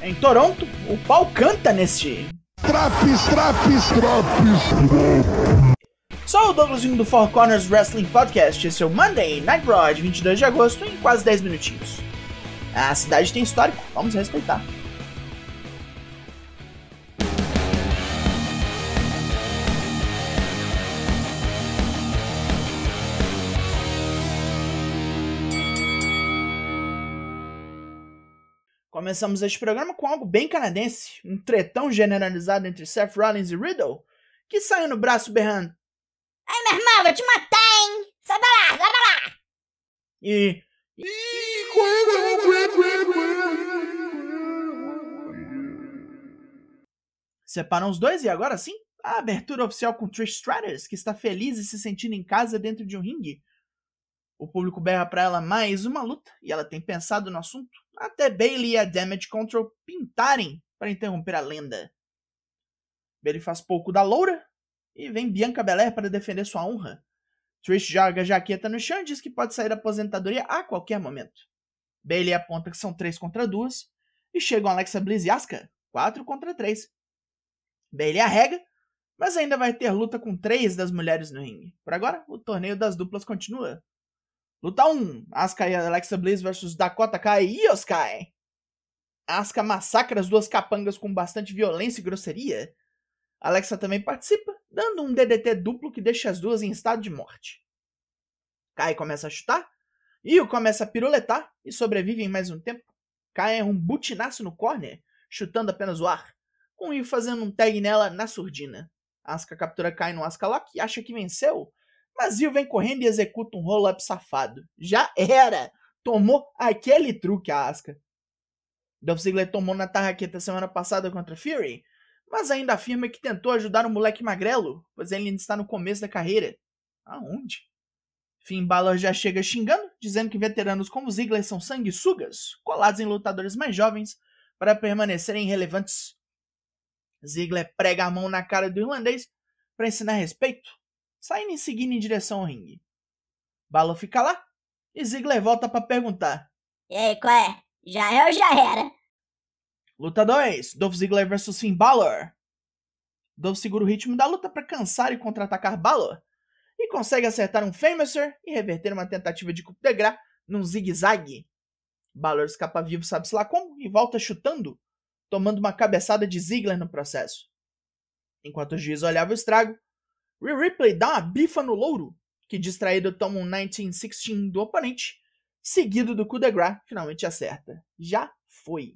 Em Toronto, o pau canta neste. Traps, traps, traps. Sou o Douglasinho do Four Corners Wrestling Podcast. Esse é o Monday Night Raw de 22 de agosto em quase 10 minutinhos. A cidade tem histórico, vamos respeitar. Começamos este programa com algo bem canadense, um tretão generalizado entre Seth Rollins e Riddle, que saiu no braço berrando Ai, meu irmão, vou te matar, hein? Sai pra lá, sai pra lá! e separam os dois e agora sim, a abertura oficial com Trish Stratus, que está feliz e se sentindo em casa dentro de um ringue. O público berra pra ela mais uma luta e ela tem pensado no assunto, até Bailey e a Damage Control pintarem para interromper a lenda. Bailey faz pouco da loura e vem Bianca Belair para defender sua honra. Trish joga a jaqueta no chão e diz que pode sair da aposentadoria a qualquer momento. Bailey aponta que são três contra duas e chegam Alexa Bliss e Asuka, quatro contra três. Bailey arrega, mas ainda vai ter luta com três das mulheres no ringue. Por agora, o torneio das duplas continua. Luta 1: Asuka e Alexa Bliss versus Dakota Kai e Io Sky. Asuka massacra as duas capangas com bastante violência e grosseria. Alexa também participa, dando um DDT duplo que deixa as duas em estado de morte. Kai começa a chutar, Io começa a piruletar e sobrevive em mais um tempo. Kai é um butinaço no corner, chutando apenas o ar, com Io fazendo um tag nela na surdina. Asuka captura Kai no Asuka Lock e acha que venceu, mas Io vem correndo e executa um roll-up safado. Já era! Tomou aquele truque a Asuka. Dolph Ziggler tomou na tarraqueta semana passada contra Fury, mas ainda afirma que tentou ajudar o moleque magrelo, pois ele ainda está no começo da carreira. Aonde? Finn Balor já chega xingando, dizendo que veteranos como Ziggler são sanguessugas, colados em lutadores mais jovens para permanecerem relevantes. Ziggler prega a mão na cara do irlandês para ensinar respeito, saindo em seguida em direção ao ringue. Balor fica lá e Ziggler volta para perguntar: E aí, qual é? Já é ou já era? Luta 2: Dolph Ziggler vs Finn Balor. Dolph segura o ritmo da luta para cansar e contra-atacar Balor e consegue acertar um Famouser e reverter uma tentativa de coup de grace num zigue-zague. Balor escapa vivo, sabe-se lá como, e volta chutando, tomando uma cabeçada de Ziggler no processo. Enquanto o juiz olhava o estrago, Rhea Ripley dá uma bifa no louro, que distraído toma um 1916 do oponente, seguido do coup de finalmente acerta. Já foi.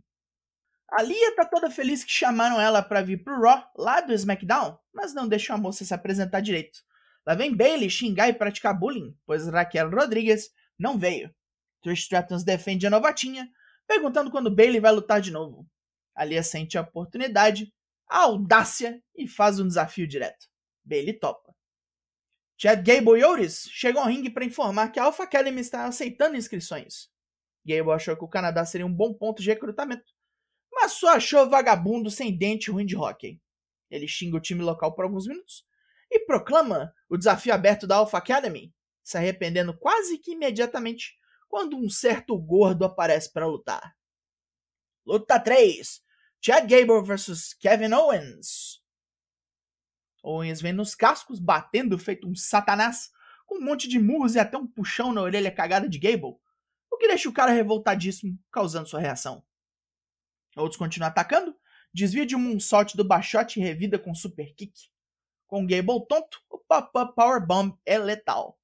A Lia tá toda feliz que chamaram ela para vir pro Raw, lá do SmackDown, mas não deixam a moça se apresentar direito. Lá vem Bailey xingar e praticar bullying, pois Raquel Rodrigues não veio. Trish Stratus defende a novatinha, perguntando quando Bailey vai lutar de novo. A Lia sente a oportunidade, a audácia e faz um desafio direto. Bailey topa. Chad Gable e Otis chegam ao ringue para informar que a Alpha Academy está aceitando inscrições. Gable achou que o Canadá seria um bom ponto de recrutamento, mas só achou vagabundo sem dente ruim de hockey. Ele xinga o time local por alguns minutos e proclama o desafio aberto da Alpha Academy, se arrependendo quase que imediatamente quando um certo gordo aparece para lutar. Luta 3: Chad Gable vs Kevin Owens. Owens vem nos cascos, batendo feito um satanás, com um monte de murros e até um puxão na orelha cagada de Gable, o que deixa o cara revoltadíssimo, causando sua reação. Outros continuam atacando, desvia de um moonsault do baixote e revida com super kick. Com Gable tonto, o pop-up powerbomb é letal.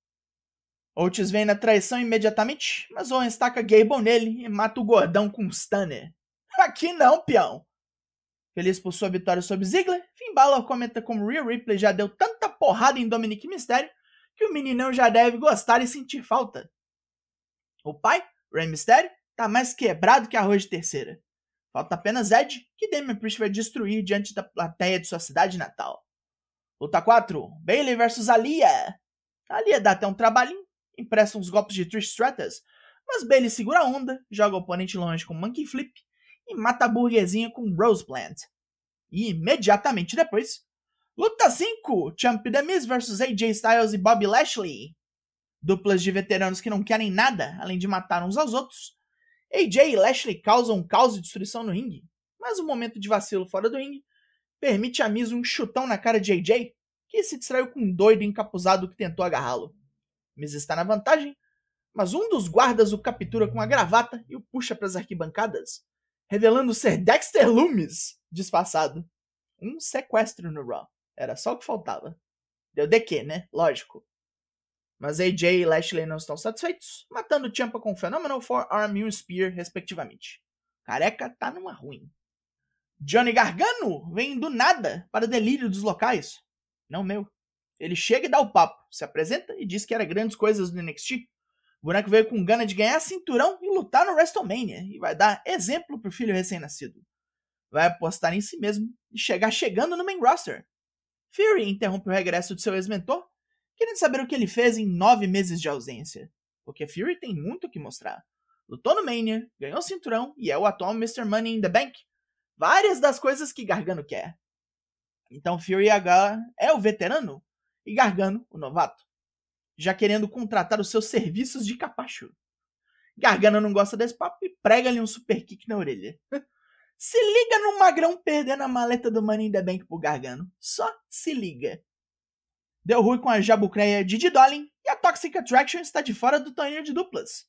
Otis vem na traição imediatamente, mas Owens taca Gable nele e mata o gordão com um stunner. Aqui não, peão! Feliz por sua vitória sobre Ziggler, Finn Balor comenta como Rhea Ripley já deu tanta porrada em Dominic Mysterio que o meninão já deve gostar e sentir falta. O pai, Rey Mysterio, tá mais quebrado que arroz de terceira. Falta apenas Ed, que Damian Priest vai destruir diante da plateia de sua cidade natal. Luta 4: Bailey vs Alia. Alia dá até um trabalhinho, empresta uns golpes de Trish Stratus, mas Bailey segura a onda, joga o oponente longe com Monkey Flip e mata a burguesinha com Rose Plant. E imediatamente depois, luta 5: Champ Miz vs AJ Styles e Bobby Lashley. Duplas de veteranos que não querem nada além de matar uns aos outros. AJ e Lashley causam caos e destruição no ringue. mas um momento de vacilo fora do ringue permite a Miz um chutão na cara de AJ, que se distraiu com um doido encapuzado que tentou agarrá-lo. Miz está na vantagem, mas um dos guardas o captura com a gravata e o puxa para as arquibancadas, revelando ser Dexter Loomis disfarçado. Um sequestro no Raw. Era só o que faltava. Deu de quê, né? Lógico. Mas AJ e Lashley não estão satisfeitos, matando Champa com Phenomenal Forearm e um Spear, respectivamente. Careca tá numa ruim. Johnny Gargano vem do nada para delírio dos locais. Não meu. Ele chega e dá o papo, se apresenta e diz que era grandes coisas no NXT. O boneco veio com gana de ganhar cinturão e lutar no WrestleMania e vai dar exemplo pro filho recém-nascido. Vai apostar em si mesmo e chegar chegando no main roster. Fury interrompe o regresso de seu ex-mentor, querendo saber o que ele fez em nove meses de ausência. Porque Fury tem muito o que mostrar. Lutou no Mania, ganhou cinturão e é o atual Mr. Money in the Bank. Várias das coisas que Gargano quer. Então Fury agora é o veterano e Gargano o novato, já querendo contratar os seus serviços de capacho. Gargano não gosta desse papo e prega-lhe um super kick na orelha. se liga no magrão perdendo a maleta do Money in the Bank pro Gargano. Só se liga. Deu ruim com a jabucreia Didi Dolin e a Toxic Attraction está de fora do torneio de duplas.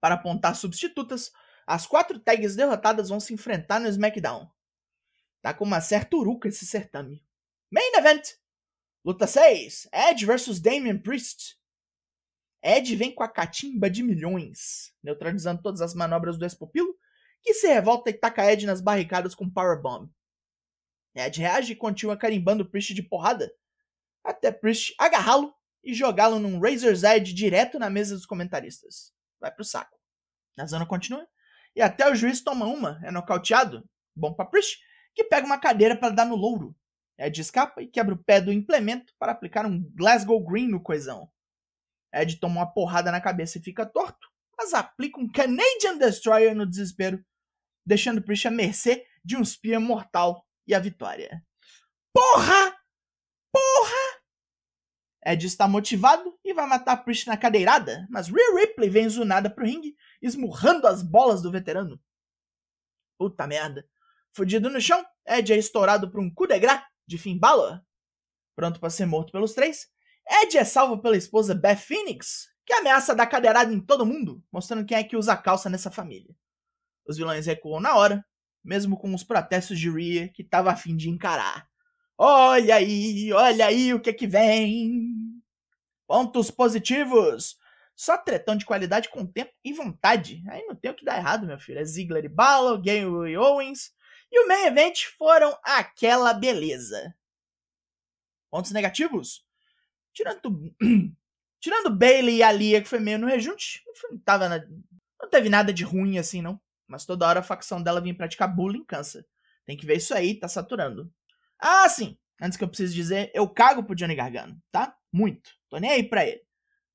Para apontar substitutas, as quatro tags derrotadas vão se enfrentar no SmackDown. Tá com uma certa uruca esse certame. Main Event! Luta 6: Edge vs Damian Priest. Edge vem com a catimba de milhões, neutralizando todas as manobras do ex-pupilo, que se revolta e taca Edge nas barricadas com Powerbomb. Edge reage e continua carimbando Priest de porrada, até Priest agarrá-lo e jogá-lo num Razor's Edge direto na mesa dos comentaristas. Vai pro saco. A zona continua, e até o juiz toma uma, é nocauteado, bom pra Priest, que pega uma cadeira para dar no louro. Ed escapa e quebra o pé do implemento para aplicar um Glasgow Green no coisão. Ed toma uma porrada na cabeça e fica torto, mas aplica um Canadian Destroyer no desespero, deixando Priest à mercê de um spear mortal e a vitória. Porra! Porra! Ed está motivado e vai matar Priest na cadeirada, mas Rhea Ripley vem zunada pro ringue, esmurrando as bolas do veterano. Puta merda. Fudido no chão, Ed é estourado por um coup de grace de Finn Balor. Pronto para ser morto pelos três, Ed é salvo pela esposa Beth Phoenix, que ameaça dar cadeirada em todo mundo, mostrando quem é que usa calça nessa família. Os vilões recuam na hora, mesmo com os protestos de Rhea, que estava a fim de encarar. Olha aí, olha aí o que que vem. Pontos positivos. Só tretão de qualidade com tempo e vontade. Aí não tem o que dar errado, meu filho. É Ziggler e Balor, Gale e Owens, e o main event foram aquela beleza. Pontos negativos? Tirando, tirando Bailey e a Lia, que foi meio no rejunte, não, tava na, não teve nada de ruim assim, não. Mas toda hora a facção dela vir praticar bullying cansa. Tem que ver isso aí, tá saturando. Ah, sim. Antes que eu precise dizer, eu cago pro Johnny Gargano, tá? Muito. Tô nem aí pra ele.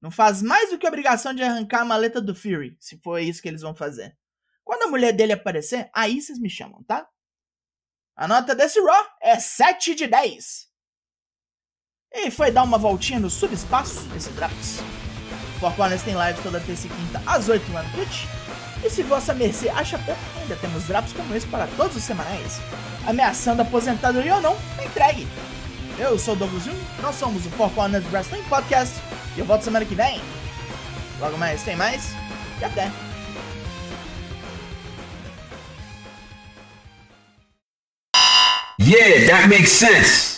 Não faz mais do que obrigação de arrancar a maleta do Fury, se for isso que eles vão fazer. Quando a mulher dele aparecer, aí vocês me chamam, tá? A nota desse Raw é 7 de 10. E foi dar uma voltinha no subespaço esse Drax. Four Corners tem live toda terça e quinta às 8 lá no Twitch. E se vossa mercê acha pouco, ainda temos drops como esse para todos os semanais. Ameaçando aposentadoria ou não, entregue. Eu sou o Douglas Jung, nós somos o Four Corners Wrestling Podcast e eu volto semana que vem. Logo mais tem mais e até. Yeah, that makes sense.